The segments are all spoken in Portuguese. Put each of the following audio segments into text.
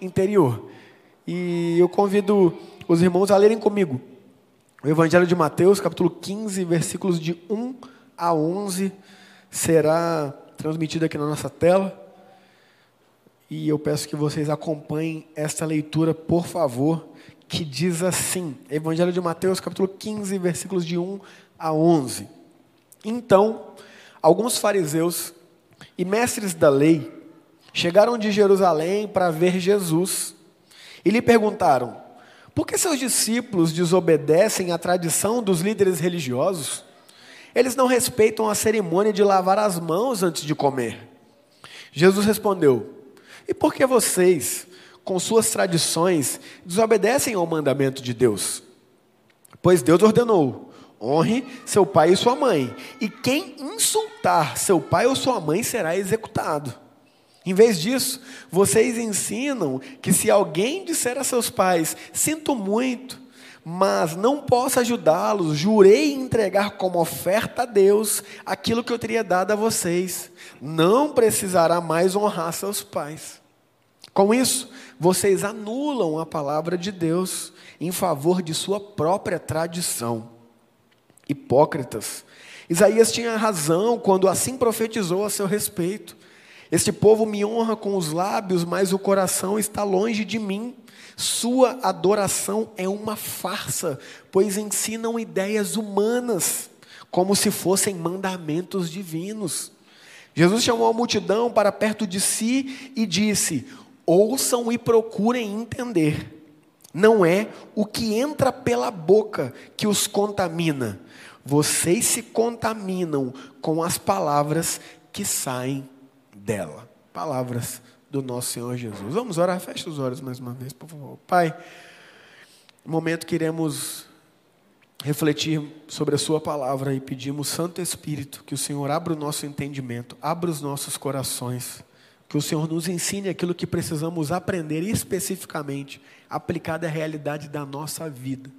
interior. E eu convido os irmãos a lerem comigo o Evangelho de Mateus, capítulo 15, versículos de 1 a 11, será transmitido aqui na nossa tela. E eu peço que vocês acompanhem esta leitura, por favor, que diz assim: Evangelho de Mateus, capítulo 15, versículos de 1 a 11. Então, alguns fariseus e mestres da lei chegaram de Jerusalém para ver Jesus e lhe perguntaram: por que seus discípulos desobedecem à tradição dos líderes religiosos? Eles não respeitam a cerimônia de lavar as mãos antes de comer. Jesus respondeu: E por que vocês, com suas tradições, desobedecem ao mandamento de Deus? Pois Deus ordenou: honre seu pai e sua mãe, e quem insultar seu pai ou sua mãe será executado. Em vez disso, vocês ensinam que se alguém disser a seus pais: Sinto muito, mas não posso ajudá-los, jurei entregar como oferta a Deus aquilo que eu teria dado a vocês. Não precisará mais honrar seus pais. Com isso, vocês anulam a palavra de Deus em favor de sua própria tradição. Hipócritas. Isaías tinha razão quando assim profetizou a seu respeito. Este povo me honra com os lábios, mas o coração está longe de mim. Sua adoração é uma farsa, pois ensinam ideias humanas, como se fossem mandamentos divinos. Jesus chamou a multidão para perto de si e disse: Ouçam e procurem entender. Não é o que entra pela boca que os contamina. Vocês se contaminam com as palavras que saem dela. Palavras do nosso Senhor Jesus. Vamos orar, feche os olhos mais uma vez, por favor. Pai, no momento que iremos refletir sobre a Sua palavra e pedimos, Santo Espírito, que o Senhor abra o nosso entendimento, abra os nossos corações, que o Senhor nos ensine aquilo que precisamos aprender especificamente, aplicado à realidade da nossa vida.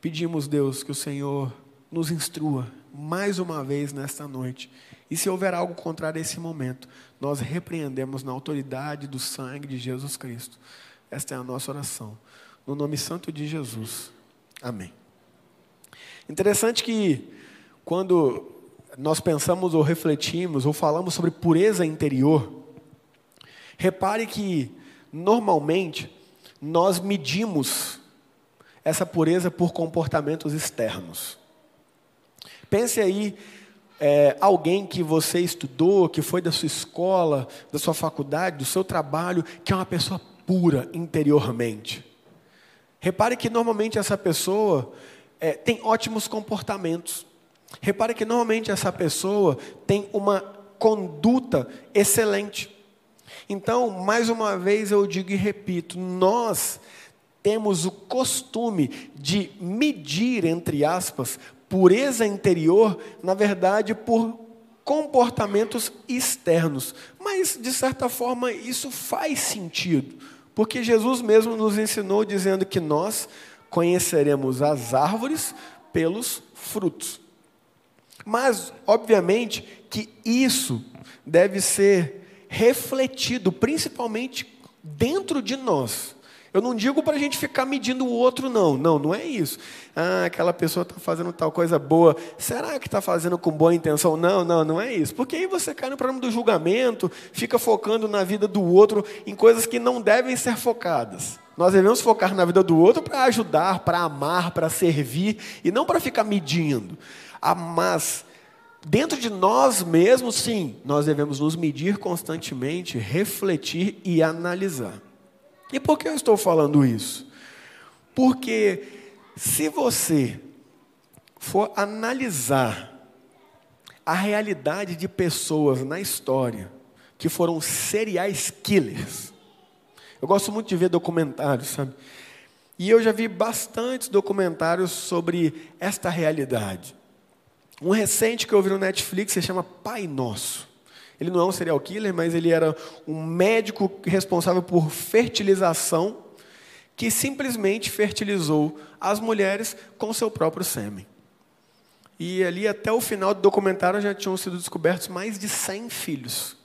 Pedimos, Deus, que o Senhor nos instrua mais uma vez nesta noite e se houver algo contrário a esse momento, nós repreendemos na autoridade do sangue de Jesus Cristo. Esta é a nossa oração. No nome santo de Jesus. Amém. Interessante que quando nós pensamos ou refletimos ou falamos sobre pureza interior, repare que normalmente nós medimos essa pureza por comportamentos externos. Pense aí é, alguém que você estudou, que foi da sua escola, da sua faculdade, do seu trabalho, que é uma pessoa pura interiormente. Repare que normalmente essa pessoa é, tem ótimos comportamentos. Repare que normalmente essa pessoa tem uma conduta excelente. Então, mais uma vez eu digo e repito: nós temos o costume de medir, entre aspas, pureza interior, na verdade, por comportamentos externos. Mas, de certa forma, isso faz sentido, porque Jesus mesmo nos ensinou dizendo que nós conheceremos as árvores pelos frutos. Mas, obviamente, que isso deve ser refletido, principalmente dentro de nós. Eu não digo para a gente ficar medindo o outro, não. Não, não é isso. Ah, aquela pessoa está fazendo tal coisa boa. Será que está fazendo com boa intenção? Não, não, não é isso. Porque aí você cai no problema do julgamento, fica focando na vida do outro em coisas que não devem ser focadas. Nós devemos focar na vida do outro para ajudar, para amar, para servir, e não para ficar medindo. Ah, mas dentro de nós mesmos, sim, nós devemos nos medir constantemente, refletir e analisar. E por que eu estou falando isso? Porque se você for analisar a realidade de pessoas na história que foram serial killers, eu gosto muito de ver documentários, sabe? E eu já vi bastantes documentários sobre esta realidade. Um recente que eu vi no Netflix se chama Pai Nosso. Ele não é um serial killer, mas ele era um médico responsável por fertilização que simplesmente fertilizou as mulheres com seu próprio sêmen. E ali até o final do documentário já tinham sido descobertos mais de 100 filhos.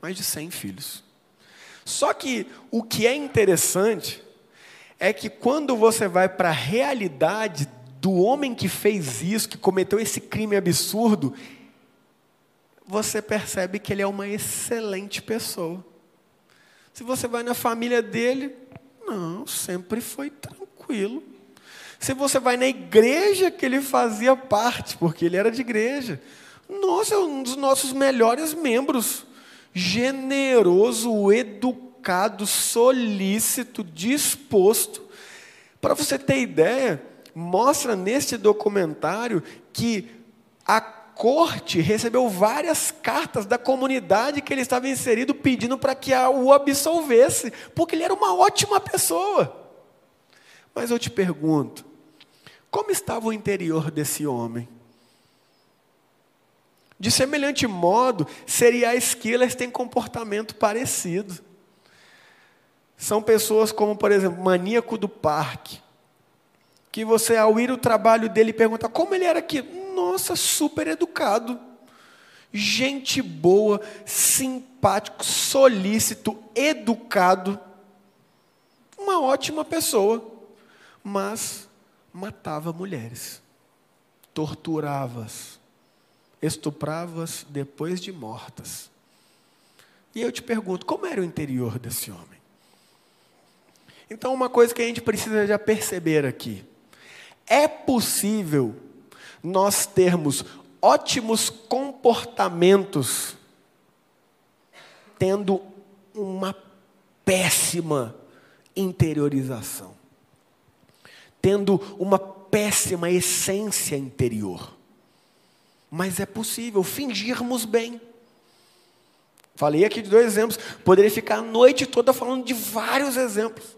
Mais de 100 filhos. Só que o que é interessante é que quando você vai para a realidade do homem que fez isso, que cometeu esse crime absurdo, você percebe que ele é uma excelente pessoa. Se você vai na família dele, não, sempre foi tranquilo. Se você vai na igreja que ele fazia parte, porque ele era de igreja, nossa, é um dos nossos melhores membros. Generoso, educado, solícito, disposto. Para você ter ideia, mostra neste documentário que a corte recebeu várias cartas da comunidade que ele estava inserido pedindo para que o absolvesse, porque ele era uma ótima pessoa. Mas eu te pergunto, como estava o interior desse homem? De semelhante modo, seriais killers têm comportamento parecido. São pessoas como, por exemplo, maníaco do parque, que você, ao ir o trabalho dele, pergunta como ele era aqui. Nossa, super educado, gente boa, simpático, solícito, educado, uma ótima pessoa, mas matava mulheres, torturava-as, estuprava-as depois de mortas. E eu te pergunto, como era o interior desse homem? Então, uma coisa que a gente precisa já perceber aqui: é possível nós termos ótimos comportamentos tendo uma péssima interiorização, tendo uma péssima essência interior. Mas é possível fingirmos bem. Falei aqui de dois exemplos, poderia ficar a noite toda falando de vários exemplos.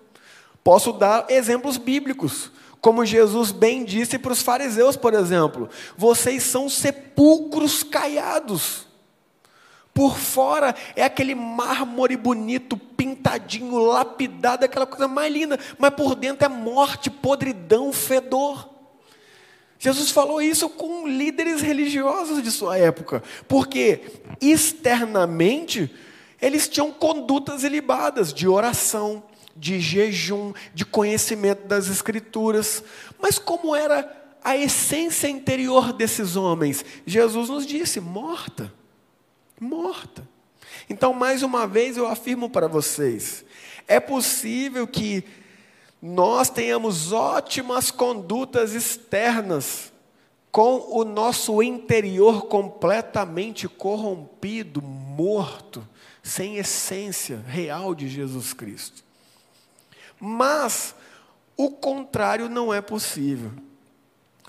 Posso dar exemplos bíblicos. Como Jesus bem disse para os fariseus, por exemplo: vocês são sepulcros caiados. Por fora é aquele mármore bonito, pintadinho, lapidado, aquela coisa mais linda, mas por dentro é morte, podridão, fedor. Jesus falou isso com líderes religiosos de sua época, porque externamente eles tinham condutas ilibadas de oração, de jejum, de conhecimento das Escrituras. Mas como era a essência interior desses homens? Jesus nos disse: morta. Morta. Então, mais uma vez, eu afirmo para vocês: é possível que nós tenhamos ótimas condutas externas, com o nosso interior completamente corrompido, morto, sem essência real de Jesus Cristo. Mas o contrário não é possível.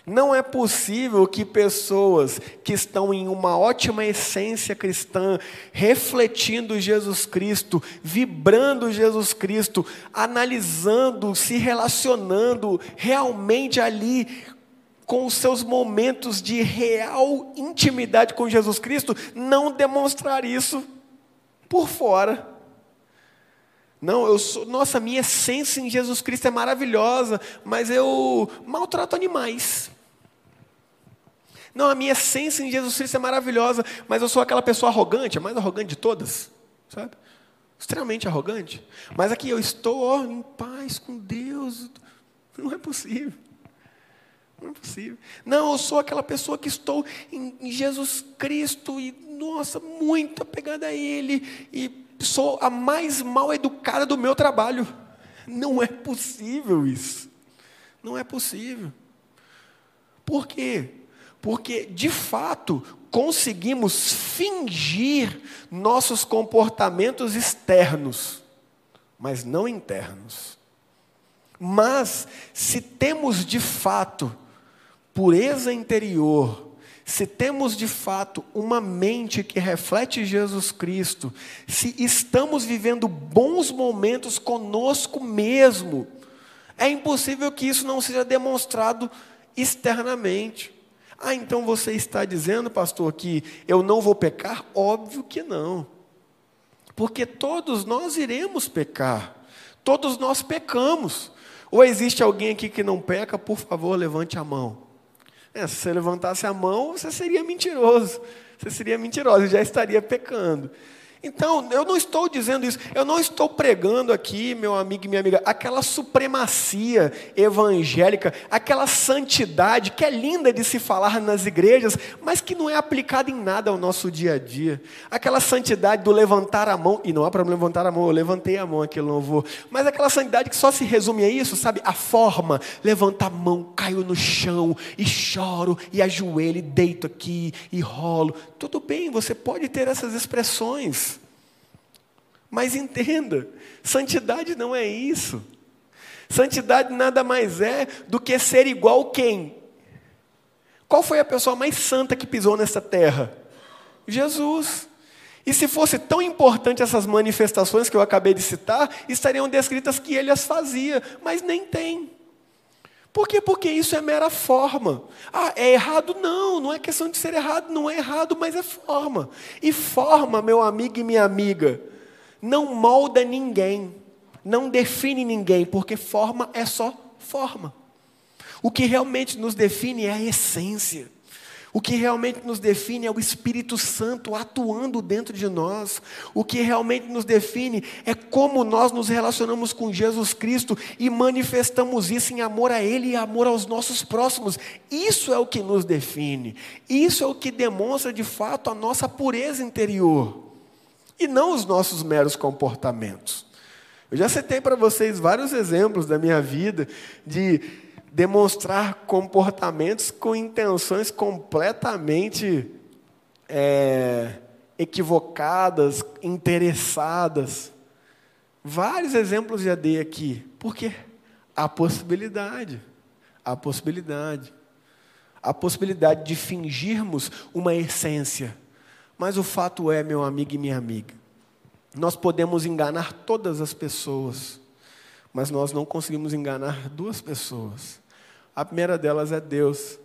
Não é possível que pessoas que estão em uma ótima essência cristã, refletindo Jesus Cristo, vibrando Jesus Cristo, analisando, se relacionando realmente ali com os seus momentos de real intimidade com Jesus Cristo, não demonstrar isso por fora. Não, eu sou, nossa, minha essência em Jesus Cristo é maravilhosa, mas eu maltrato animais. Não, a minha essência em Jesus Cristo é maravilhosa, mas eu sou aquela pessoa arrogante, a mais arrogante de todas, sabe? Extremamente arrogante. Mas aqui eu estou ó, em paz com Deus. Não é possível. Não é possível. Não, eu sou aquela pessoa que estou em, em Jesus Cristo e, nossa, muito apegada a Ele. E sou a mais mal educada do meu trabalho. Não é possível isso. Não é possível. Por quê? Porque, de fato, conseguimos fingir nossos comportamentos externos, mas não internos. Mas, se temos de fato pureza interior, se temos de fato uma mente que reflete Jesus Cristo, se estamos vivendo bons momentos conosco mesmo, é impossível que isso não seja demonstrado externamente. Ah, então você está dizendo, pastor, que eu não vou pecar? Óbvio que não. Porque todos nós iremos pecar. Todos nós pecamos. Ou existe alguém aqui que não peca? Por favor, levante a mão. É, se você levantasse a mão, você seria mentiroso. Você seria mentiroso, já estaria pecando. Então, eu não estou dizendo isso, eu não estou pregando aqui, meu amigo e minha amiga, aquela supremacia evangélica, aquela santidade que é linda de se falar nas igrejas, mas que não é aplicada em nada ao nosso dia a dia. Aquela santidade do levantar a mão, e não há problema levantar a mão, eu levantei a mão aqui no louvor, mas aquela santidade que só se resume a isso, sabe? A forma, levanta a mão, caio no chão e choro e ajoelho e deito aqui e rolo. Tudo bem, você pode ter essas expressões. Mas entenda, santidade não é isso. Santidade nada mais é do que ser igual quem? Qual foi a pessoa mais santa que pisou nessa terra? Jesus. E se fosse tão importante essas manifestações que eu acabei de citar, estariam descritas que ele as fazia, mas nem tem. Por quê? Porque isso é mera forma. Ah, é errado? Não, não é questão de ser errado, não é errado, mas é forma. E forma, meu amigo e minha amiga, não molda ninguém, não define ninguém, porque forma é só forma. O que realmente nos define é a essência. O que realmente nos define é o Espírito Santo atuando dentro de nós. O que realmente nos define é como nós nos relacionamos com Jesus Cristo e manifestamos isso em amor a Ele e amor aos nossos próximos. Isso é o que nos define. Isso é o que demonstra de fato a nossa pureza interior e não os nossos meros comportamentos. Eu já citei para vocês vários exemplos da minha vida de demonstrar comportamentos com intenções completamente é, equivocadas, interessadas. Vários exemplos já dei aqui. Por quê? A possibilidade. A possibilidade. A possibilidade de fingirmos uma essência mas o fato é, meu amigo e minha amiga, nós podemos enganar todas as pessoas, mas nós não conseguimos enganar duas pessoas. A primeira delas é Deus,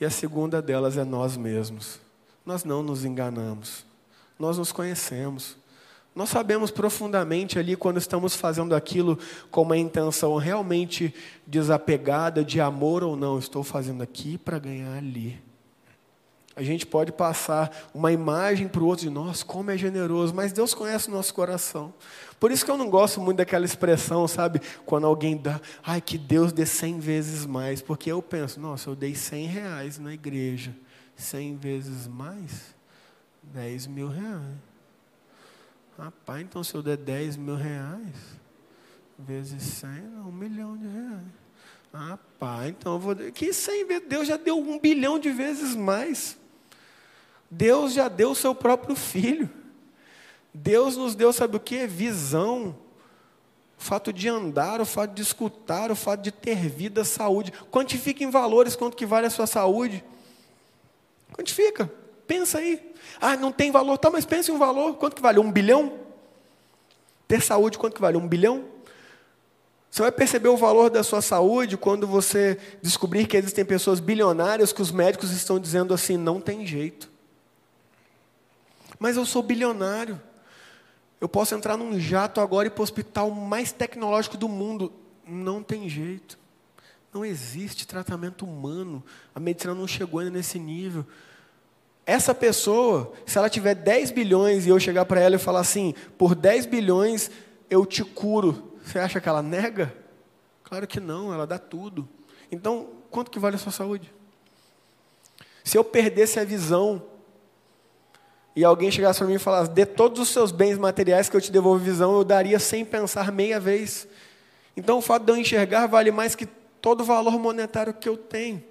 e a segunda delas é nós mesmos. Nós não nos enganamos, nós nos conhecemos. Nós sabemos profundamente ali quando estamos fazendo aquilo com uma intenção realmente desapegada, de amor ou não. Estou fazendo aqui para ganhar ali. A gente pode passar uma imagem para o outro de nós, como é generoso, mas Deus conhece o nosso coração. Por isso que eu não gosto muito daquela expressão, sabe? Quando alguém dá, ai, que Deus dê cem vezes mais. Porque eu penso, nossa, eu dei cem reais na igreja. Cem vezes mais? Dez mil reais. Rapaz, então se eu der dez mil reais, vezes cem, um milhão de reais. Rapaz, então eu vou. Que cem vezes? Deus já deu um bilhão de vezes mais. Deus já deu o seu próprio filho. Deus nos deu, sabe o que? Visão. O fato de andar, o fato de escutar, o fato de ter vida, saúde. Quantifica em valores quanto que vale a sua saúde. Quantifica. Pensa aí. Ah, não tem valor. Tá, mas pense em um valor. Quanto que vale? Um bilhão? Ter saúde, quanto que vale? Um bilhão? Você vai perceber o valor da sua saúde quando você descobrir que existem pessoas bilionárias que os médicos estão dizendo assim: não tem jeito. Mas eu sou bilionário. Eu posso entrar num jato agora e ir para o hospital mais tecnológico do mundo. Não tem jeito. Não existe tratamento humano. A medicina não chegou ainda nesse nível. Essa pessoa, se ela tiver 10 bilhões e eu chegar para ela e falar assim: por 10 bilhões eu te curo, você acha que ela nega? Claro que não, ela dá tudo. Então, quanto que vale a sua saúde? Se eu perdesse a visão e alguém chegasse para mim e falasse: dê todos os seus bens materiais que eu te devolvo visão, eu daria sem pensar meia vez. Então o fato de eu enxergar vale mais que todo o valor monetário que eu tenho.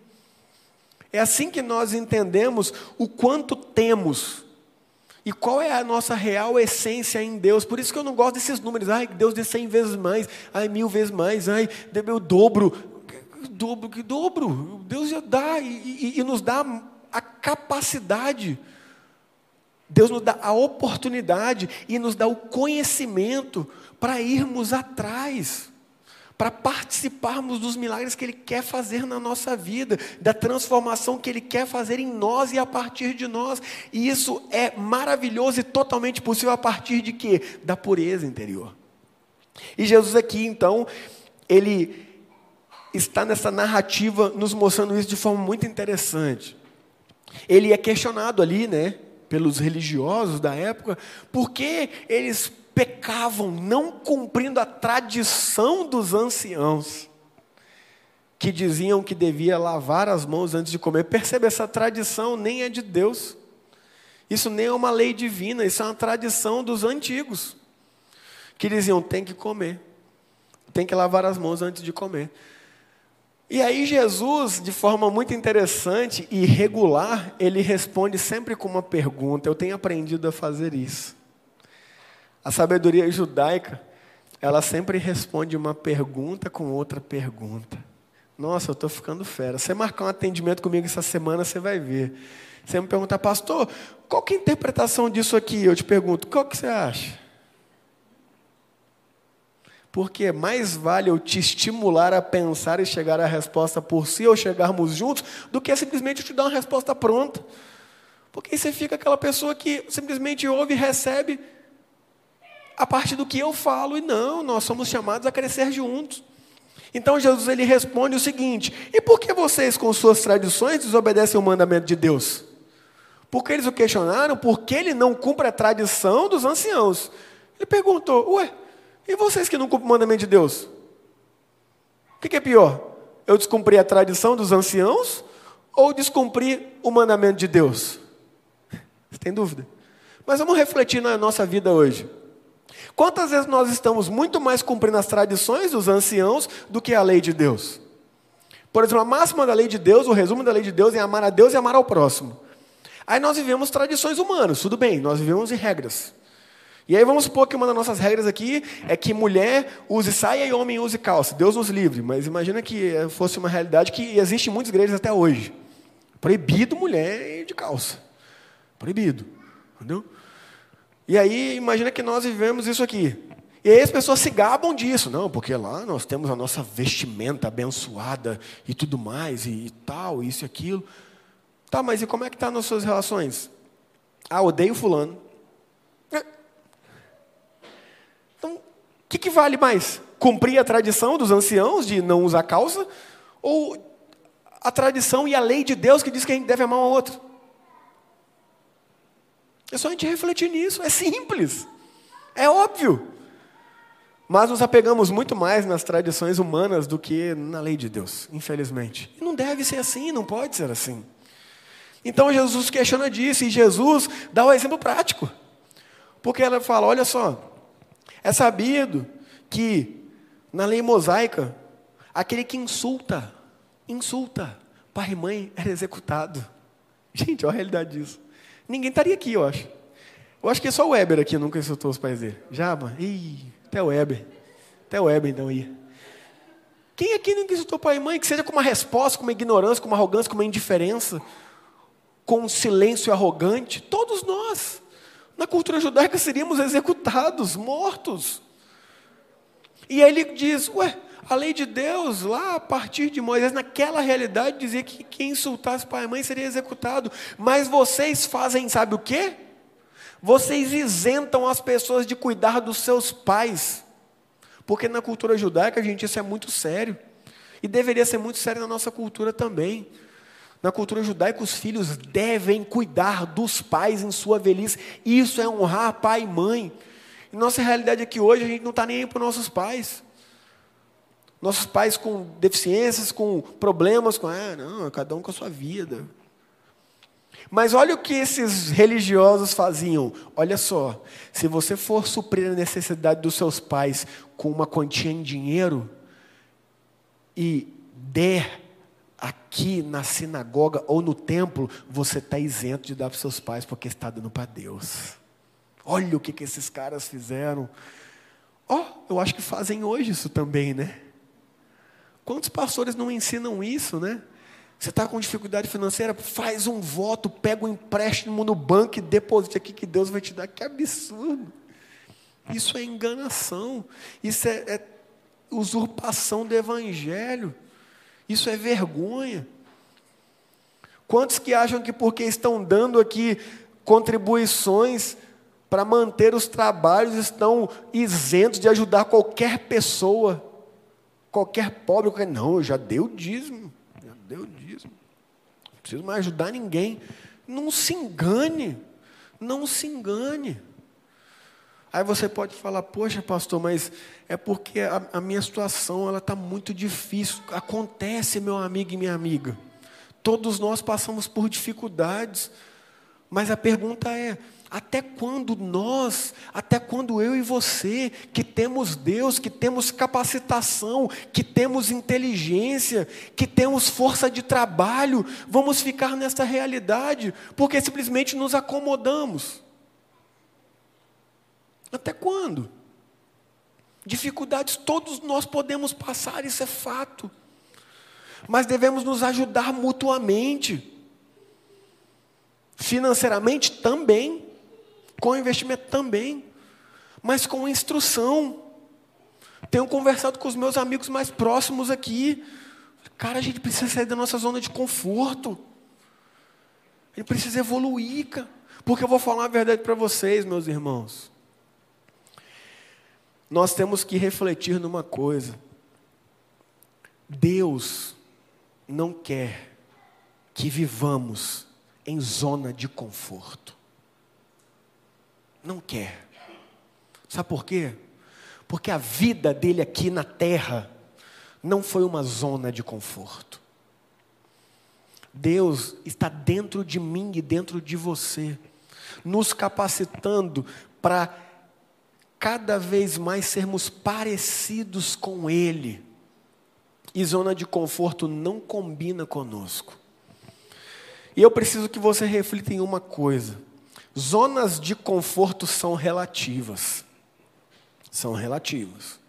É assim que nós entendemos o quanto temos e qual é a nossa real essência em Deus. Por isso que eu não gosto desses números. Ai, Deus dê cem vezes mais, ai, mil vezes mais, ai, o dobro. Dobro, que dobro. Deus já dá e, e, e nos dá a capacidade Deus nos dá a oportunidade e nos dá o conhecimento para irmos atrás, para participarmos dos milagres que Ele quer fazer na nossa vida, da transformação que Ele quer fazer em nós e a partir de nós. E isso é maravilhoso e totalmente possível a partir de quê? Da pureza interior. E Jesus aqui, então, ele está nessa narrativa nos mostrando isso de forma muito interessante. Ele é questionado ali, né? Pelos religiosos da época, porque eles pecavam não cumprindo a tradição dos anciãos, que diziam que devia lavar as mãos antes de comer. Percebe, essa tradição nem é de Deus. Isso nem é uma lei divina, isso é uma tradição dos antigos, que diziam: tem que comer, tem que lavar as mãos antes de comer. E aí, Jesus, de forma muito interessante e regular, ele responde sempre com uma pergunta. Eu tenho aprendido a fazer isso. A sabedoria judaica, ela sempre responde uma pergunta com outra pergunta. Nossa, eu estou ficando fera. Você marcar um atendimento comigo essa semana, você vai ver. Você me pergunta, pastor, qual que é a interpretação disso aqui? Eu te pergunto, qual que você acha? Porque mais vale eu te estimular a pensar e chegar à resposta por si, ou chegarmos juntos, do que simplesmente eu te dar uma resposta pronta. Porque aí você fica aquela pessoa que simplesmente ouve e recebe a partir do que eu falo, e não, nós somos chamados a crescer juntos. Então Jesus ele responde o seguinte: E por que vocês, com suas tradições, desobedecem o mandamento de Deus? Porque eles o questionaram porque ele não cumpre a tradição dos anciãos. Ele perguntou: Ué, e vocês que não cumprem o mandamento de Deus? O que, é pior? Eu descumprir a tradição dos anciãos ou descumprir o mandamento de Deus? Você tem dúvida? Mas vamos refletir na nossa vida hoje. Quantas vezes nós estamos muito mais cumprindo as tradições dos anciãos do que a lei de Deus? Por exemplo, a máxima da lei de Deus, o resumo da lei de Deus é amar a Deus e amar ao próximo. Aí nós vivemos tradições humanas, tudo bem, nós vivemos em regras. E aí vamos supor que uma das nossas regras aqui é que mulher use saia e homem use calça. Deus nos livre, mas imagina que fosse uma realidade que existe em muitas igrejas até hoje. Proibido mulher de calça. Proibido. Entendeu? E aí, imagina que nós vivemos isso aqui. E aí as pessoas se gabam disso. Não, porque lá nós temos a nossa vestimenta abençoada e tudo mais, e, e tal, isso e aquilo. Tá, mas e como é que está nas suas relações? Ah, odeio fulano. O que, que vale mais? Cumprir a tradição dos anciãos de não usar calça? Ou a tradição e a lei de Deus que diz que a gente deve amar um ao outro? É só a gente refletir nisso. É simples. É óbvio. Mas nos apegamos muito mais nas tradições humanas do que na lei de Deus, infelizmente. Não deve ser assim, não pode ser assim. Então Jesus questiona disso e Jesus dá o um exemplo prático. Porque ela fala: olha só, é sabido que na lei mosaica, aquele que insulta, insulta, pai e mãe era executado. Gente, olha a realidade disso. Ninguém estaria aqui, eu acho. Eu acho que é só o Weber aqui nunca insultou os pais dele. Mano? Ih, até o Weber. Até o Weber então ia. Quem aqui nunca insultou pai e mãe? Que seja com uma resposta, com uma ignorância, com uma arrogância, com uma indiferença, com um silêncio arrogante. Todos nós. Na cultura judaica seríamos executados, mortos. E aí ele diz: Ué, a lei de Deus, lá a partir de Moisés, naquela realidade, dizia que quem insultasse pai e mãe seria executado. Mas vocês fazem, sabe o quê? Vocês isentam as pessoas de cuidar dos seus pais. Porque na cultura judaica, gente, isso é muito sério. E deveria ser muito sério na nossa cultura também. Na cultura judaica, os filhos devem cuidar dos pais em sua velhice. Isso é honrar pai e mãe. E nossa realidade é que hoje a gente não está nem aí para os nossos pais. Nossos pais com deficiências, com problemas, com, ah, não, cada um com a sua vida. Mas olha o que esses religiosos faziam. Olha só, se você for suprir a necessidade dos seus pais com uma quantia em dinheiro e der aqui na sinagoga ou no templo, você está isento de dar para seus pais porque está dando para Deus. Olha o que, que esses caras fizeram. Ó, oh, eu acho que fazem hoje isso também, né? Quantos pastores não ensinam isso, né? Você está com dificuldade financeira, faz um voto, pega um empréstimo no banco e deposite aqui que Deus vai te dar. Que absurdo! Isso é enganação, isso é, é usurpação do Evangelho, isso é vergonha. Quantos que acham que porque estão dando aqui contribuições para manter os trabalhos estão isentos de ajudar qualquer pessoa? qualquer pobre, qualquer... não, já deu dízimo, já deu dízimo, não preciso mais ajudar ninguém. Não se engane. Não se engane. Aí você pode falar, poxa, pastor, mas é porque a, a minha situação ela está muito difícil. Acontece, meu amigo e minha amiga. Todos nós passamos por dificuldades. Mas a pergunta é: até quando nós, até quando eu e você, que temos Deus, que temos capacitação, que temos inteligência, que temos força de trabalho, vamos ficar nessa realidade? Porque simplesmente nos acomodamos. Até quando? Dificuldades todos nós podemos passar, isso é fato. Mas devemos nos ajudar mutuamente. Financeiramente também com investimento também, mas com instrução. Tenho conversado com os meus amigos mais próximos aqui. Cara, a gente precisa sair da nossa zona de conforto. A gente precisa evoluir, cara. Porque eu vou falar a verdade para vocês, meus irmãos. Nós temos que refletir numa coisa. Deus não quer que vivamos em zona de conforto. Não quer. Sabe por quê? Porque a vida dele aqui na terra não foi uma zona de conforto. Deus está dentro de mim e dentro de você, nos capacitando para cada vez mais sermos parecidos com Ele. E zona de conforto não combina conosco. E eu preciso que você reflita em uma coisa. Zonas de conforto são relativas. São relativas.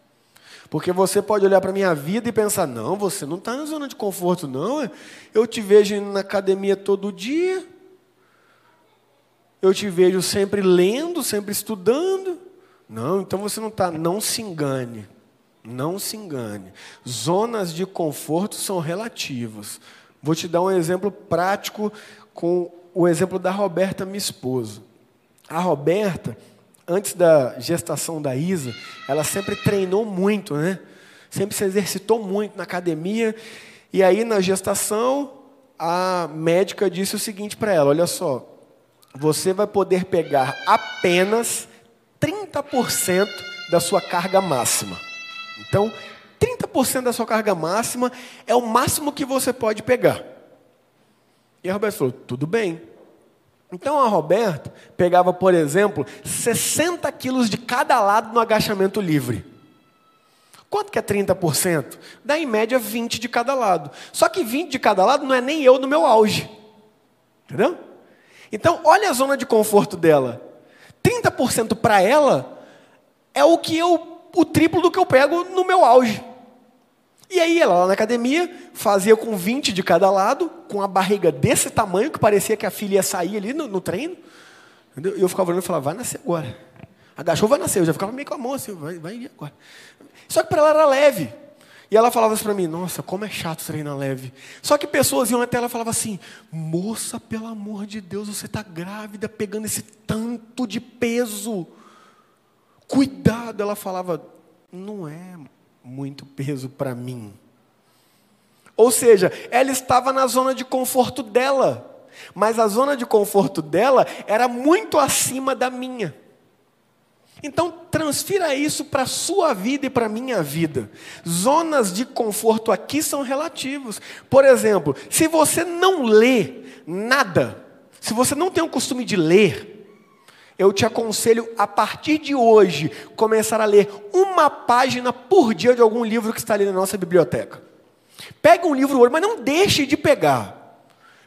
Porque você pode olhar para a minha vida e pensar: não, você não está na zona de conforto, não. Eu te vejo na academia todo dia. Eu te vejo sempre lendo, sempre estudando. Não, então você não está. Não se engane. Não se engane. Zonas de conforto são relativas. Vou te dar um exemplo prático com o exemplo da Roberta, minha esposa. A Roberta, antes da gestação da Isa, ela sempre treinou muito, né? Sempre se exercitou muito na academia. E aí, na gestação, a médica disse o seguinte para ela: Olha só, você vai poder pegar apenas 30% da sua carga máxima. Então, 30% da sua carga máxima é o máximo que você pode pegar. E a Roberta falou: tudo bem. Então a Roberta pegava, por exemplo, 60 quilos de cada lado no agachamento livre. Quanto que é 30%? Dá em média 20 de cada lado. Só que 20 de cada lado não é nem eu no meu auge. Entendeu? Então, olha a zona de conforto dela. 30% para ela é o que eu o triplo do que eu pego no meu auge. E aí ela lá na academia fazia com 20 de cada lado, com a barriga desse tamanho, que parecia que a filha ia sair ali no, no treino. Entendeu? E eu ficava olhando e falava, vai nascer agora. Agachou, vai nascer. Eu já ficava meio com a mão assim, vai, vai agora. Só que para ela era leve. E ela falava assim para mim, nossa, como é chato treinar leve. Só que pessoas iam até ela e falavam assim, moça, pelo amor de Deus, você está grávida, pegando esse tanto de peso. Cuidado, ela falava, não é, muito peso para mim. Ou seja, ela estava na zona de conforto dela, mas a zona de conforto dela era muito acima da minha. Então, transfira isso para a sua vida e para a minha vida. Zonas de conforto aqui são relativos. Por exemplo, se você não lê nada, se você não tem o costume de ler, eu te aconselho a partir de hoje começar a ler uma página por dia de algum livro que está ali na nossa biblioteca. Pega um livro hoje, mas não deixe de pegar.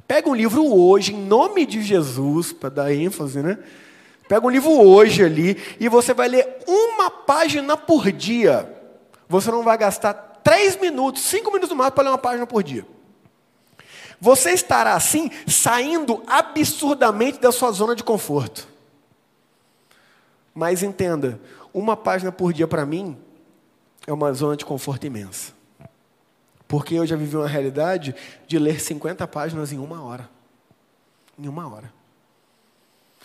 Pega um livro hoje, em nome de Jesus, para dar ênfase, né? Pega um livro hoje ali e você vai ler uma página por dia. Você não vai gastar três minutos, cinco minutos mais para ler uma página por dia. Você estará assim saindo absurdamente da sua zona de conforto. Mas entenda, uma página por dia para mim é uma zona de conforto imensa. Porque eu já vivi uma realidade de ler 50 páginas em uma hora. Em uma hora.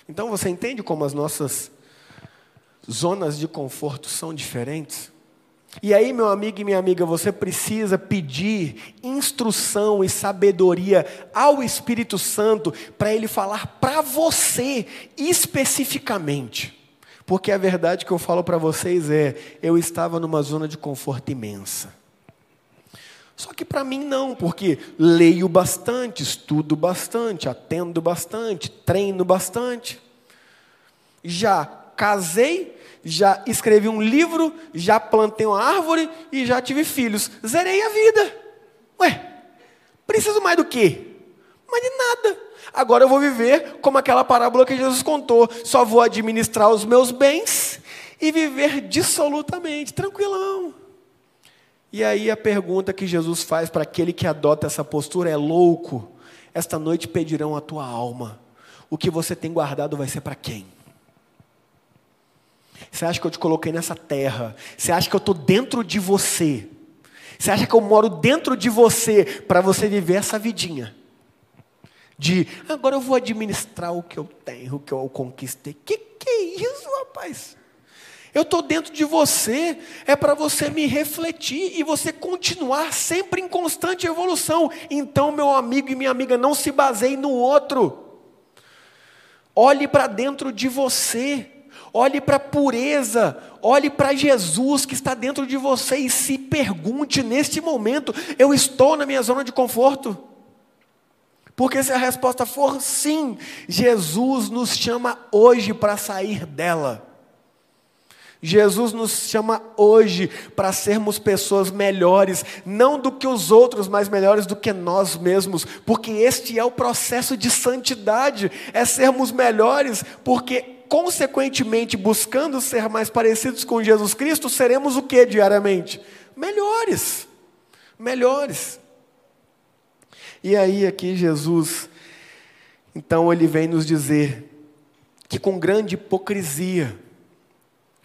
Então você entende como as nossas zonas de conforto são diferentes? E aí, meu amigo e minha amiga, você precisa pedir instrução e sabedoria ao Espírito Santo para ele falar para você especificamente. Porque a verdade que eu falo para vocês é: eu estava numa zona de conforto imensa. Só que para mim não, porque leio bastante, estudo bastante, atendo bastante, treino bastante. Já casei, já escrevi um livro, já plantei uma árvore e já tive filhos. Zerei a vida. Ué, preciso mais do quê? Mais de nada. Agora eu vou viver como aquela parábola que Jesus contou. Só vou administrar os meus bens e viver dissolutamente, tranquilão. E aí a pergunta que Jesus faz para aquele que adota essa postura é: louco, esta noite pedirão a tua alma. O que você tem guardado vai ser para quem? Você acha que eu te coloquei nessa terra? Você acha que eu estou dentro de você? Você acha que eu moro dentro de você para você viver essa vidinha? De agora eu vou administrar o que eu tenho, o que eu conquistei. Que que é isso, rapaz? Eu estou dentro de você, é para você me refletir e você continuar sempre em constante evolução. Então, meu amigo e minha amiga, não se baseie no outro. Olhe para dentro de você olhe para a pureza, olhe para Jesus que está dentro de você e se pergunte neste momento: eu estou na minha zona de conforto? Porque se a resposta for sim, Jesus nos chama hoje para sair dela. Jesus nos chama hoje para sermos pessoas melhores, não do que os outros, mas melhores do que nós mesmos, porque este é o processo de santidade, é sermos melhores, porque consequentemente, buscando ser mais parecidos com Jesus Cristo, seremos o que diariamente? Melhores. Melhores. E aí, aqui, Jesus, então, ele vem nos dizer que com grande hipocrisia,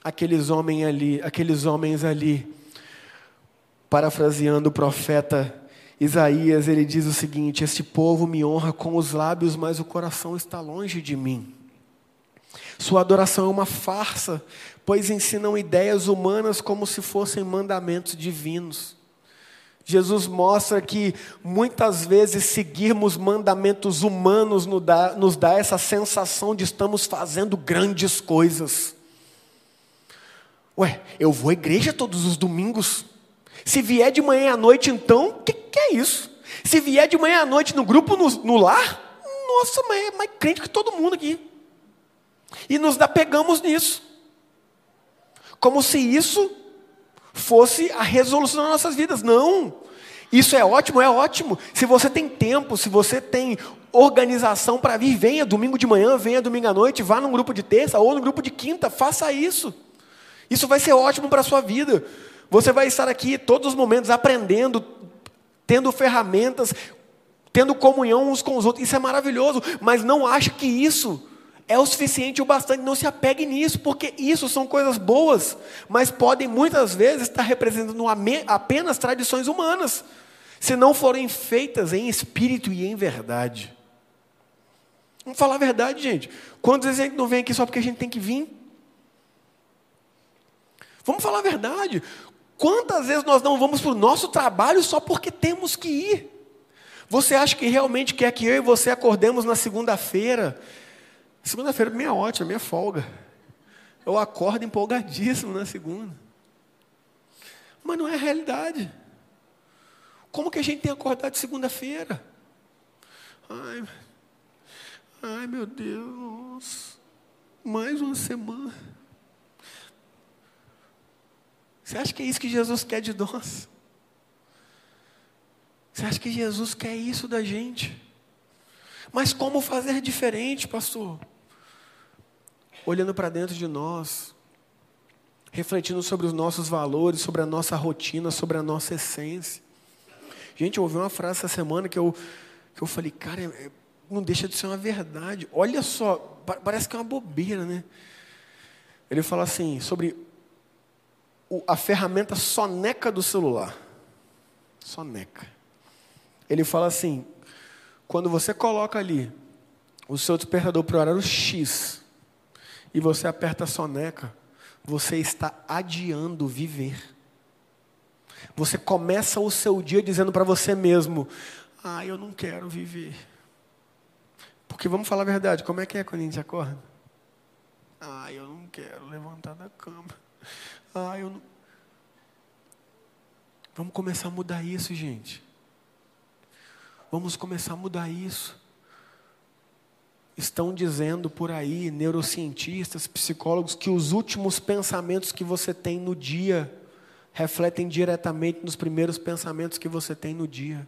aqueles homens ali, aqueles homens ali, parafraseando o profeta Isaías, ele diz o seguinte: Este povo me honra com os lábios, mas o coração está longe de mim. Sua adoração é uma farsa, pois ensinam ideias humanas como se fossem mandamentos divinos. Jesus mostra que muitas vezes seguirmos mandamentos humanos nos dá, nos dá essa sensação de estamos fazendo grandes coisas. Ué, eu vou à igreja todos os domingos. Se vier de manhã à noite, então, o que, que, é isso? Se vier de manhã à noite no grupo, no, no lar, nossa, mas é mais crente que todo mundo aqui. E nos apegamos nisso. Como se isso fosse a resolução das nossas vidas. Não. Isso é ótimo, é ótimo. Se você tem tempo, se você tem organização para vir, venha domingo de manhã, venha domingo à noite, vá num grupo de terça ou no grupo de quinta, faça isso. Isso vai ser ótimo para a sua vida. Você vai estar aqui todos os momentos aprendendo, tendo ferramentas, tendo comunhão uns com os outros. Isso é maravilhoso, mas não ache que isso é o suficiente o bastante, não se apegue nisso, porque isso são coisas boas, mas podem muitas vezes estar representando apenas tradições humanas, se não forem feitas em espírito e em verdade. Vamos falar a verdade, gente. Quantas vezes a gente não vem aqui só porque a gente tem que vir? Vamos falar a verdade. Quantas vezes nós não vamos para o nosso trabalho só porque temos que ir? Você acha que realmente quer que eu e você acordemos na segunda-feira Segunda-feira minha ótima, minha folga. Eu acordo empolgadíssimo na segunda. Mas não é a realidade. Como que a gente tem acordado de segunda-feira? Ai, ai, meu Deus, mais uma semana. Você acha que é isso que Jesus quer de nós? Você acha que Jesus quer isso da gente? Mas como fazer diferente, pastor? Olhando para dentro de nós, refletindo sobre os nossos valores, sobre a nossa rotina, sobre a nossa essência. Gente, eu ouvi uma frase essa semana que eu, que eu falei, cara, é, não deixa de ser uma verdade. Olha só, parece que é uma bobeira, né? Ele fala assim, sobre a ferramenta soneca do celular. Soneca. Ele fala assim: quando você coloca ali o seu despertador para o horário X e você aperta a soneca, você está adiando viver. Você começa o seu dia dizendo para você mesmo: Ah, eu não quero viver. Porque vamos falar a verdade, como é que é quando a gente acorda? Ah, eu não quero levantar da cama. Ah, eu não. Vamos começar a mudar isso, gente. Vamos começar a mudar isso. Estão dizendo por aí, neurocientistas, psicólogos, que os últimos pensamentos que você tem no dia refletem diretamente nos primeiros pensamentos que você tem no dia.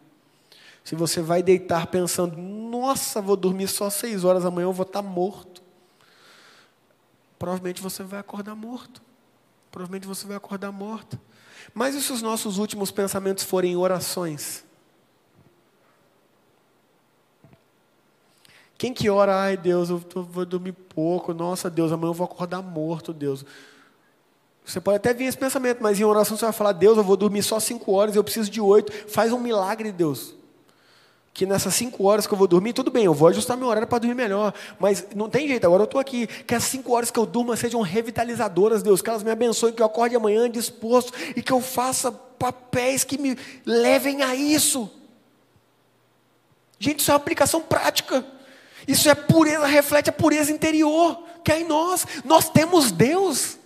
Se você vai deitar pensando, nossa, vou dormir só seis horas, amanhã eu vou estar morto. Provavelmente você vai acordar morto. Provavelmente você vai acordar morto. Mas e se os nossos últimos pensamentos forem orações? Quem que ora, ai Deus, eu vou dormir pouco, nossa Deus, amanhã eu vou acordar morto, Deus. Você pode até vir esse pensamento, mas em oração você vai falar, Deus, eu vou dormir só cinco horas, eu preciso de oito. Faz um milagre, Deus. Que nessas cinco horas que eu vou dormir, tudo bem, eu vou ajustar meu horário para dormir melhor. Mas não tem jeito, agora eu estou aqui. Que as cinco horas que eu durma sejam revitalizadoras, Deus. Que elas me abençoem, que eu acorde amanhã disposto e que eu faça papéis que me levem a isso. Gente, isso é uma aplicação prática. Isso é pureza, reflete a pureza interior que é em nós. Nós temos Deus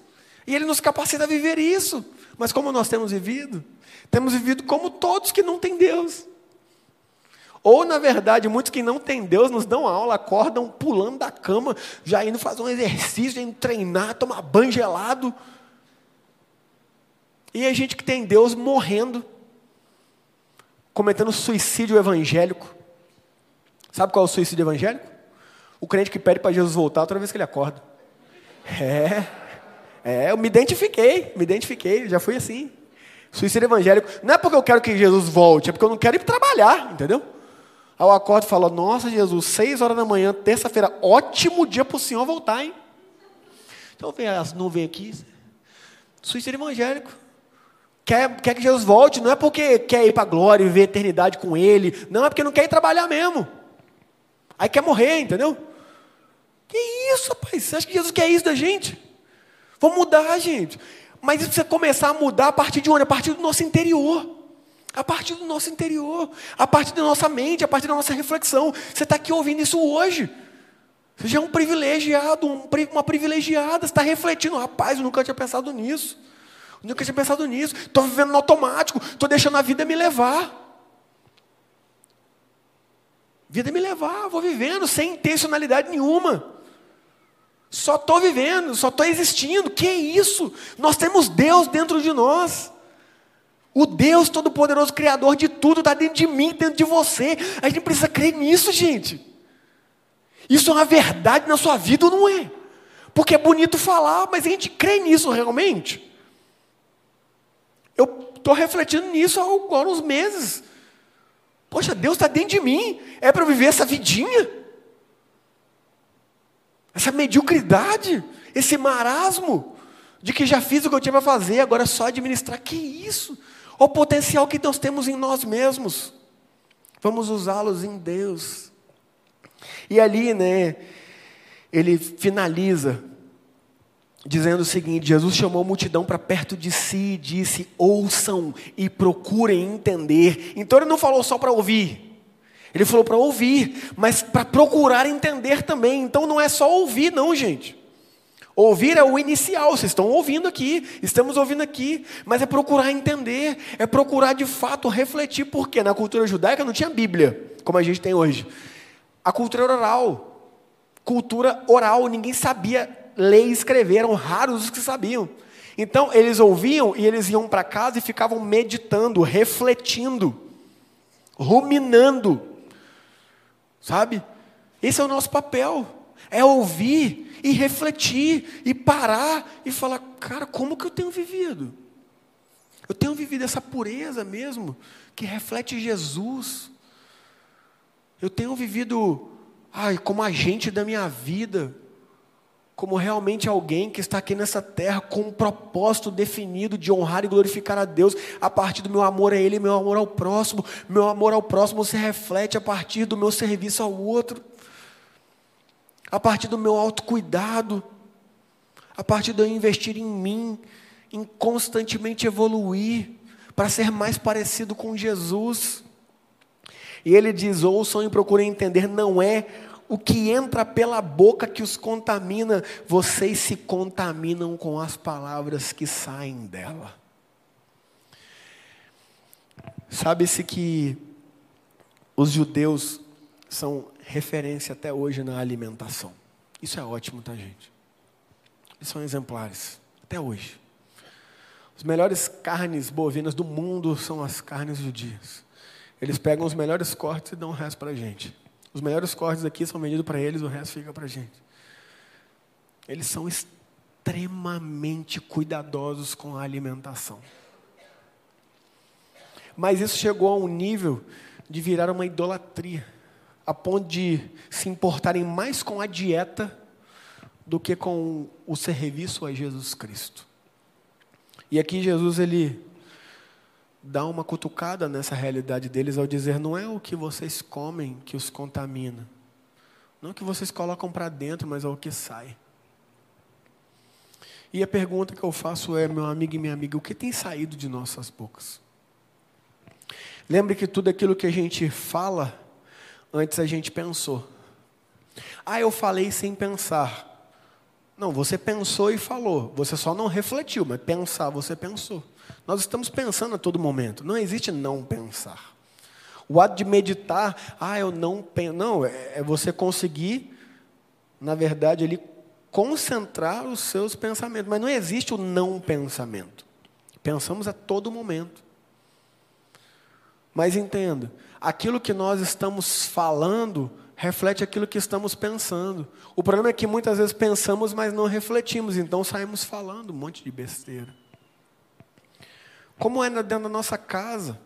e Ele nos capacita a viver isso. Mas como nós temos vivido? Temos vivido como todos que não têm Deus. Ou, na verdade, muitos que não têm Deus nos dão aula, acordam pulando da cama, já indo fazer um exercício, indo treinar, tomar banho gelado. E a gente que tem Deus morrendo, cometendo suicídio evangélico. Sabe qual é o suicídio evangélico? O crente que pede para Jesus voltar toda vez que ele acorda. É, é, eu me identifiquei, me identifiquei, já fui assim. Suicídio evangélico. Não é porque eu quero que Jesus volte, é porque eu não quero ir trabalhar, entendeu? Aí eu acordo e falo, nossa Jesus, seis horas da manhã, terça-feira, ótimo dia para o senhor voltar, hein? Então vem as nuvens aqui. Suicídio evangélico. Quer, quer que Jesus volte, não é porque quer ir para a glória e viver a eternidade com Ele, não, é porque não quer ir trabalhar mesmo. Aí quer morrer, entendeu? Que isso, rapaz? Você acha que Jesus quer isso da gente? Vamos mudar, gente. Mas isso precisa começar a mudar a partir de onde? A partir do nosso interior. A partir do nosso interior. A partir da nossa mente, a partir da nossa reflexão. Você está aqui ouvindo isso hoje. Você já é um privilegiado, um, uma privilegiada. Você está refletindo. Rapaz, eu nunca tinha pensado nisso. Eu nunca tinha pensado nisso. Estou vivendo no automático. Estou deixando a vida me levar. Vida me levar, vou vivendo sem intencionalidade nenhuma. Só estou vivendo, só estou existindo. Que isso? Nós temos Deus dentro de nós. O Deus Todo-Poderoso, Criador de tudo, está dentro de mim, dentro de você. A gente precisa crer nisso, gente. Isso é uma verdade na sua vida ou não é? Porque é bonito falar, mas a gente crê nisso realmente? Eu estou refletindo nisso há alguns meses. Poxa, Deus está dentro de mim. É para viver essa vidinha? Essa mediocridade? Esse marasmo? De que já fiz o que eu tinha para fazer, agora é só administrar. Que isso? O potencial que nós temos em nós mesmos. Vamos usá-los em Deus. E ali, né, ele finaliza dizendo o seguinte: Jesus chamou a multidão para perto de si e disse: ouçam e procurem entender. Então ele não falou só para ouvir, ele falou para ouvir, mas para procurar entender também. Então não é só ouvir, não, gente. Ouvir é o inicial, vocês estão ouvindo aqui, estamos ouvindo aqui, mas é procurar entender, é procurar de fato refletir, porque na cultura judaica não tinha Bíblia, como a gente tem hoje. A cultura oral, cultura oral, ninguém sabia ler e escrever, eram raros os que sabiam. Então, eles ouviam e eles iam para casa e ficavam meditando, refletindo, ruminando. Sabe? Esse é o nosso papel. É ouvir e refletir e parar e falar, cara, como que eu tenho vivido? Eu tenho vivido essa pureza mesmo, que reflete Jesus. Eu tenho vivido, ai, como agente da minha vida, como realmente alguém que está aqui nessa terra com um propósito definido de honrar e glorificar a Deus a partir do meu amor a Ele, meu amor ao próximo. Meu amor ao próximo se reflete a partir do meu serviço ao outro, a partir do meu autocuidado, a partir de eu investir em mim, em constantemente evoluir, para ser mais parecido com Jesus. E ele diz: ouçam e procurem entender, não é o que entra pela boca que os contamina, vocês se contaminam com as palavras que saem dela. Sabe-se que os judeus são referência até hoje na alimentação. Isso é ótimo, tá, gente? Eles são exemplares, até hoje. As melhores carnes bovinas do mundo são as carnes judias. Eles pegam os melhores cortes e dão o resto para a gente. Os melhores cortes aqui são vendidos para eles, o resto fica para a gente. Eles são extremamente cuidadosos com a alimentação. Mas isso chegou a um nível de virar uma idolatria, a ponto de se importarem mais com a dieta do que com o serviço a Jesus Cristo. E aqui Jesus ele dá uma cutucada nessa realidade deles ao dizer: não é o que vocês comem que os contamina, não é o que vocês colocam para dentro, mas é o que sai. E a pergunta que eu faço é, meu amigo e minha amiga, o que tem saído de nossas bocas? Lembre que tudo aquilo que a gente fala, antes a gente pensou. Ah, eu falei sem pensar. Não, você pensou e falou. Você só não refletiu, mas pensar você pensou. Nós estamos pensando a todo momento. Não existe não pensar. O ato de meditar, ah, eu não penso. Não, é, é você conseguir, na verdade, ali concentrar os seus pensamentos. Mas não existe o não pensamento. Pensamos a todo momento. Mas entenda, aquilo que nós estamos falando reflete aquilo que estamos pensando. O problema é que muitas vezes pensamos, mas não refletimos, então saímos falando um monte de besteira. Como é dentro da nossa casa?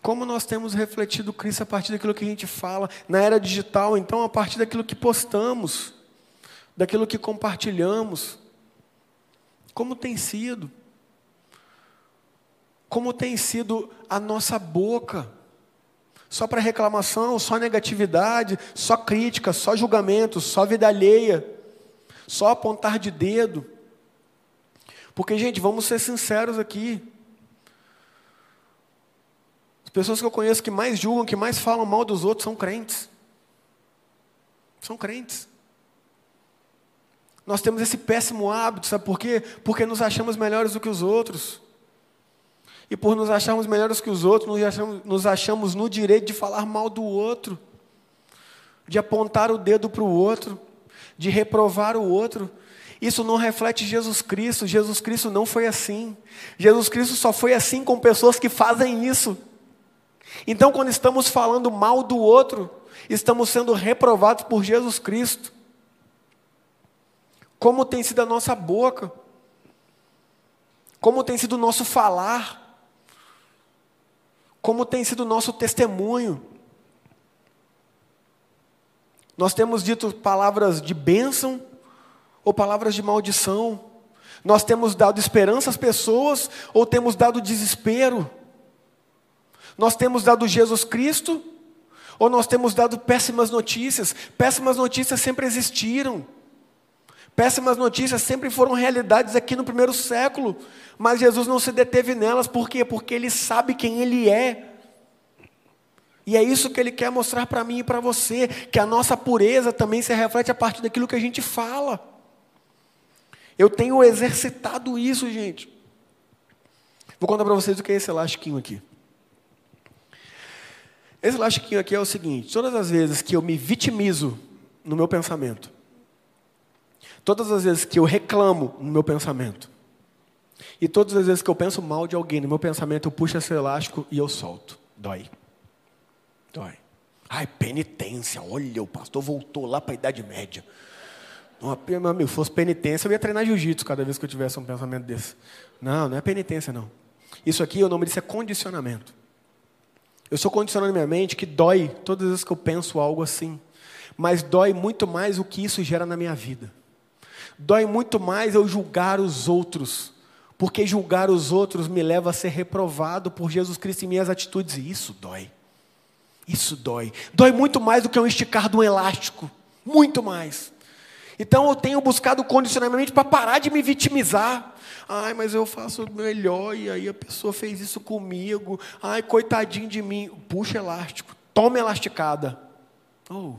Como nós temos refletido Cristo a partir daquilo que a gente fala na era digital, então a partir daquilo que postamos, daquilo que compartilhamos. Como tem sido? Como tem sido a nossa boca. Só para reclamação, só negatividade, só crítica, só julgamento, só vida alheia, só apontar de dedo. Porque, gente, vamos ser sinceros aqui. As pessoas que eu conheço que mais julgam, que mais falam mal dos outros são crentes. São crentes. Nós temos esse péssimo hábito, sabe por quê? Porque nos achamos melhores do que os outros. E por nos acharmos melhores que os outros, nos achamos, nos achamos no direito de falar mal do outro, de apontar o dedo para o outro, de reprovar o outro. Isso não reflete Jesus Cristo. Jesus Cristo não foi assim. Jesus Cristo só foi assim com pessoas que fazem isso. Então, quando estamos falando mal do outro, estamos sendo reprovados por Jesus Cristo. Como tem sido a nossa boca? Como tem sido o nosso falar? Como tem sido o nosso testemunho. Nós temos dito palavras de bênção ou palavras de maldição. Nós temos dado esperança às pessoas ou temos dado desespero. Nós temos dado Jesus Cristo ou nós temos dado péssimas notícias. Péssimas notícias sempre existiram. Péssimas notícias sempre foram realidades aqui no primeiro século, mas Jesus não se deteve nelas, por quê? Porque Ele sabe quem Ele é. E é isso que Ele quer mostrar para mim e para você, que a nossa pureza também se reflete a partir daquilo que a gente fala. Eu tenho exercitado isso, gente. Vou contar para vocês o que é esse elastiquinho aqui. Esse elastiquinho aqui é o seguinte: todas as vezes que eu me vitimizo no meu pensamento, Todas as vezes que eu reclamo no meu pensamento, e todas as vezes que eu penso mal de alguém no meu pensamento, eu puxo esse elástico e eu solto. Dói. Dói. Ai, penitência. Olha, o pastor voltou lá para a Idade Média. Não, meu amigo, se fosse penitência, eu ia treinar jiu-jitsu cada vez que eu tivesse um pensamento desse. Não, não é penitência, não. Isso aqui, o nome disso é condicionamento. Eu sou condicionando minha mente que dói todas as vezes que eu penso algo assim. Mas dói muito mais o que isso gera na minha vida. Dói muito mais eu julgar os outros, porque julgar os outros me leva a ser reprovado por Jesus Cristo em minhas atitudes, e isso dói. Isso dói. Dói muito mais do que um esticar de um elástico, muito mais. Então eu tenho buscado condicionamento para parar de me vitimizar. Ai, mas eu faço melhor e aí a pessoa fez isso comigo. Ai, coitadinho de mim. Puxa elástico, toma elasticada. Oh,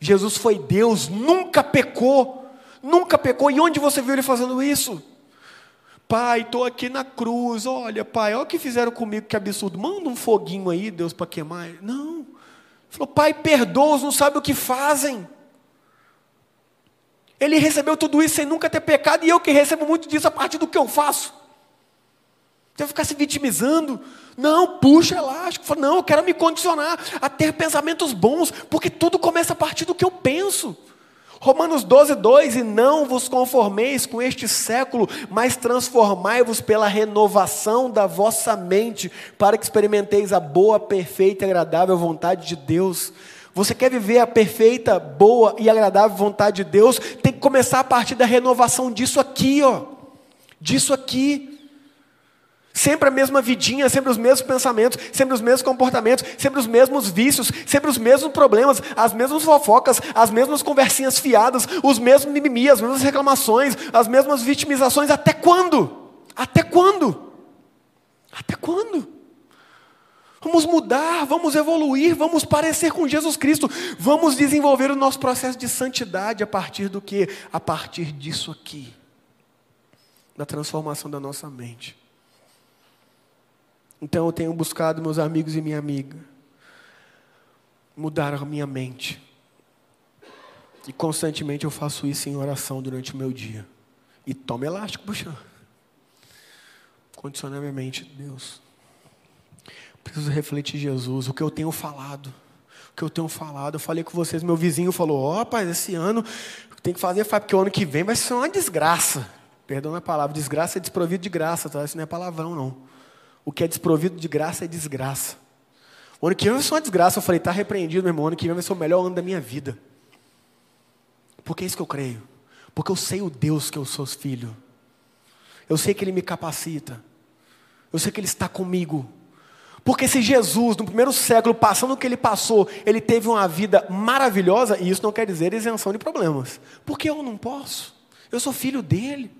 Jesus foi Deus, nunca pecou, nunca pecou. E onde você viu ele fazendo isso? Pai, estou aqui na cruz. Olha, pai, olha o que fizeram comigo, que absurdo. Manda um foguinho aí, Deus, para queimar. Não. Falou, pai, perdoa-os, não sabe o que fazem. Ele recebeu tudo isso sem nunca ter pecado, e eu que recebo muito disso a partir do que eu faço. Vai ficar se vitimizando. Não, puxa elástico. Não, eu quero me condicionar a ter pensamentos bons, porque tudo começa a partir do que eu penso. Romanos 12, 2: E não vos conformeis com este século, mas transformai-vos pela renovação da vossa mente, para que experimenteis a boa, perfeita e agradável vontade de Deus. Você quer viver a perfeita, boa e agradável vontade de Deus? Tem que começar a partir da renovação disso aqui, ó. Disso aqui. Sempre a mesma vidinha, sempre os mesmos pensamentos, sempre os mesmos comportamentos, sempre os mesmos vícios, sempre os mesmos problemas, as mesmas fofocas, as mesmas conversinhas fiadas, os mesmos mimimi, as mesmas reclamações, as mesmas vitimizações. Até quando? Até quando? Até quando? Vamos mudar, vamos evoluir, vamos parecer com Jesus Cristo, vamos desenvolver o nosso processo de santidade a partir do que? A partir disso aqui, da transformação da nossa mente. Então eu tenho buscado meus amigos e minha amiga mudar a minha mente. E constantemente eu faço isso em oração durante o meu dia. E toma elástico, puxa. Condicionar minha mente, Deus. Preciso refletir Jesus, o que eu tenho falado. O que eu tenho falado. Eu falei com vocês, meu vizinho falou: Ó, oh, rapaz, esse ano tem que fazer, porque o ano que vem vai ser uma desgraça. Perdão a palavra, desgraça é desprovido de graça, tá? Isso não é palavrão, não. O que é desprovido de graça é desgraça. O ano que vem vai ser uma desgraça. Eu falei, está repreendido, meu irmão. O ano que vem vai ser o melhor ano da minha vida. Porque é isso que eu creio. Porque eu sei o Deus que eu sou filho. Eu sei que Ele me capacita. Eu sei que Ele está comigo. Porque se Jesus, no primeiro século, passando o que ele passou, ele teve uma vida maravilhosa, e isso não quer dizer isenção de problemas. Porque eu não posso. Eu sou filho dele.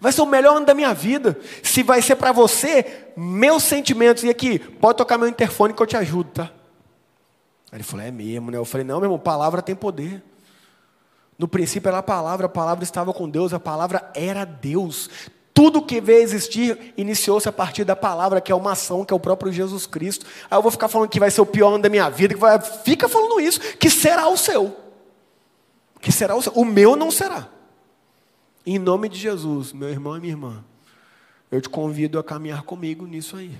Vai ser o melhor ano da minha vida. Se vai ser para você, meus sentimentos. E aqui, pode tocar meu interfone que eu te ajudo, tá? Aí ele falou, é mesmo, né? Eu falei, não, meu irmão, palavra tem poder. No princípio era a palavra, a palavra estava com Deus, a palavra era Deus. Tudo que veio existir iniciou-se a partir da palavra, que é uma ação, que é o próprio Jesus Cristo. Aí eu vou ficar falando que vai ser o pior ano da minha vida, que vai, fica falando isso, que será o seu. Que será o seu. O meu não será. Em nome de Jesus, meu irmão e minha irmã, eu te convido a caminhar comigo nisso aí.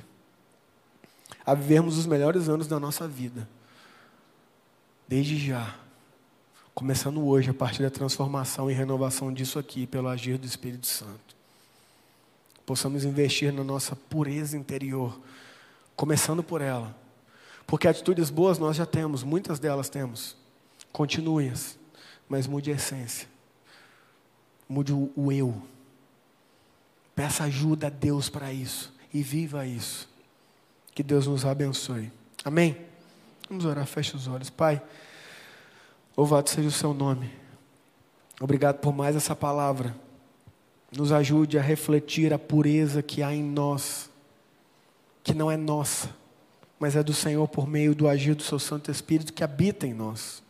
A vivermos os melhores anos da nossa vida. Desde já. Começando hoje, a partir da transformação e renovação disso aqui, pelo agir do Espírito Santo possamos investir na nossa pureza interior, começando por ela. Porque atitudes boas nós já temos, muitas delas temos. Continue-as, mas mude a essência. Mude o, o eu. Peça ajuda a Deus para isso e viva isso. Que Deus nos abençoe. Amém? Vamos orar, feche os olhos. Pai, louvado seja o seu nome. Obrigado por mais essa palavra nos ajude a refletir a pureza que há em nós, que não é nossa, mas é do Senhor por meio do agir do seu Santo Espírito que habita em nós.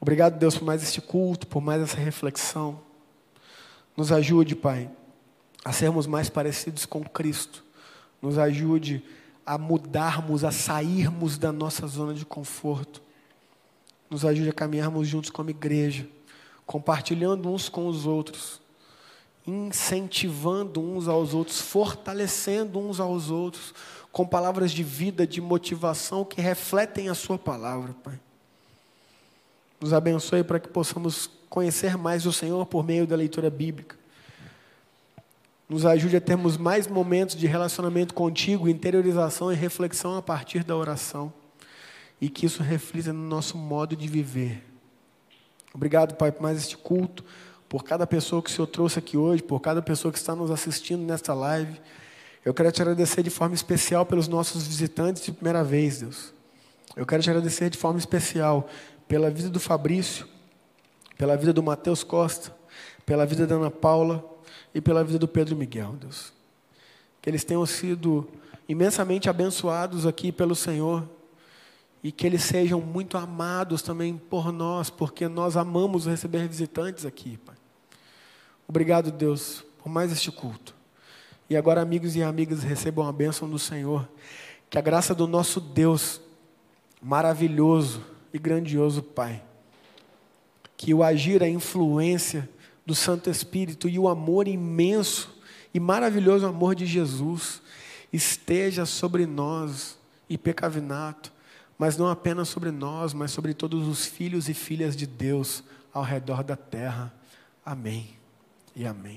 Obrigado, Deus, por mais este culto, por mais essa reflexão. Nos ajude, Pai, a sermos mais parecidos com Cristo. Nos ajude a mudarmos, a sairmos da nossa zona de conforto. Nos ajude a caminharmos juntos como igreja, compartilhando uns com os outros incentivando uns aos outros, fortalecendo uns aos outros, com palavras de vida, de motivação que refletem a Sua palavra, Pai. Nos abençoe para que possamos conhecer mais o Senhor por meio da leitura bíblica. Nos ajude a termos mais momentos de relacionamento contigo, interiorização e reflexão a partir da oração. E que isso reflita no nosso modo de viver. Obrigado, Pai, por mais este culto por cada pessoa que o Senhor trouxe aqui hoje, por cada pessoa que está nos assistindo nesta live. Eu quero te agradecer de forma especial pelos nossos visitantes de primeira vez, Deus. Eu quero te agradecer de forma especial pela vida do Fabrício, pela vida do Mateus Costa, pela vida da Ana Paula e pela vida do Pedro Miguel, Deus. Que eles tenham sido imensamente abençoados aqui pelo Senhor e que eles sejam muito amados também por nós, porque nós amamos receber visitantes aqui, Pai. Obrigado, Deus, por mais este culto. E agora, amigos e amigas, recebam a bênção do Senhor. Que a graça do nosso Deus, maravilhoso e grandioso Pai, que o agir, a influência do Santo Espírito e o amor imenso e maravilhoso amor de Jesus esteja sobre nós e pecavinato, mas não apenas sobre nós, mas sobre todos os filhos e filhas de Deus ao redor da terra. Amém e amém.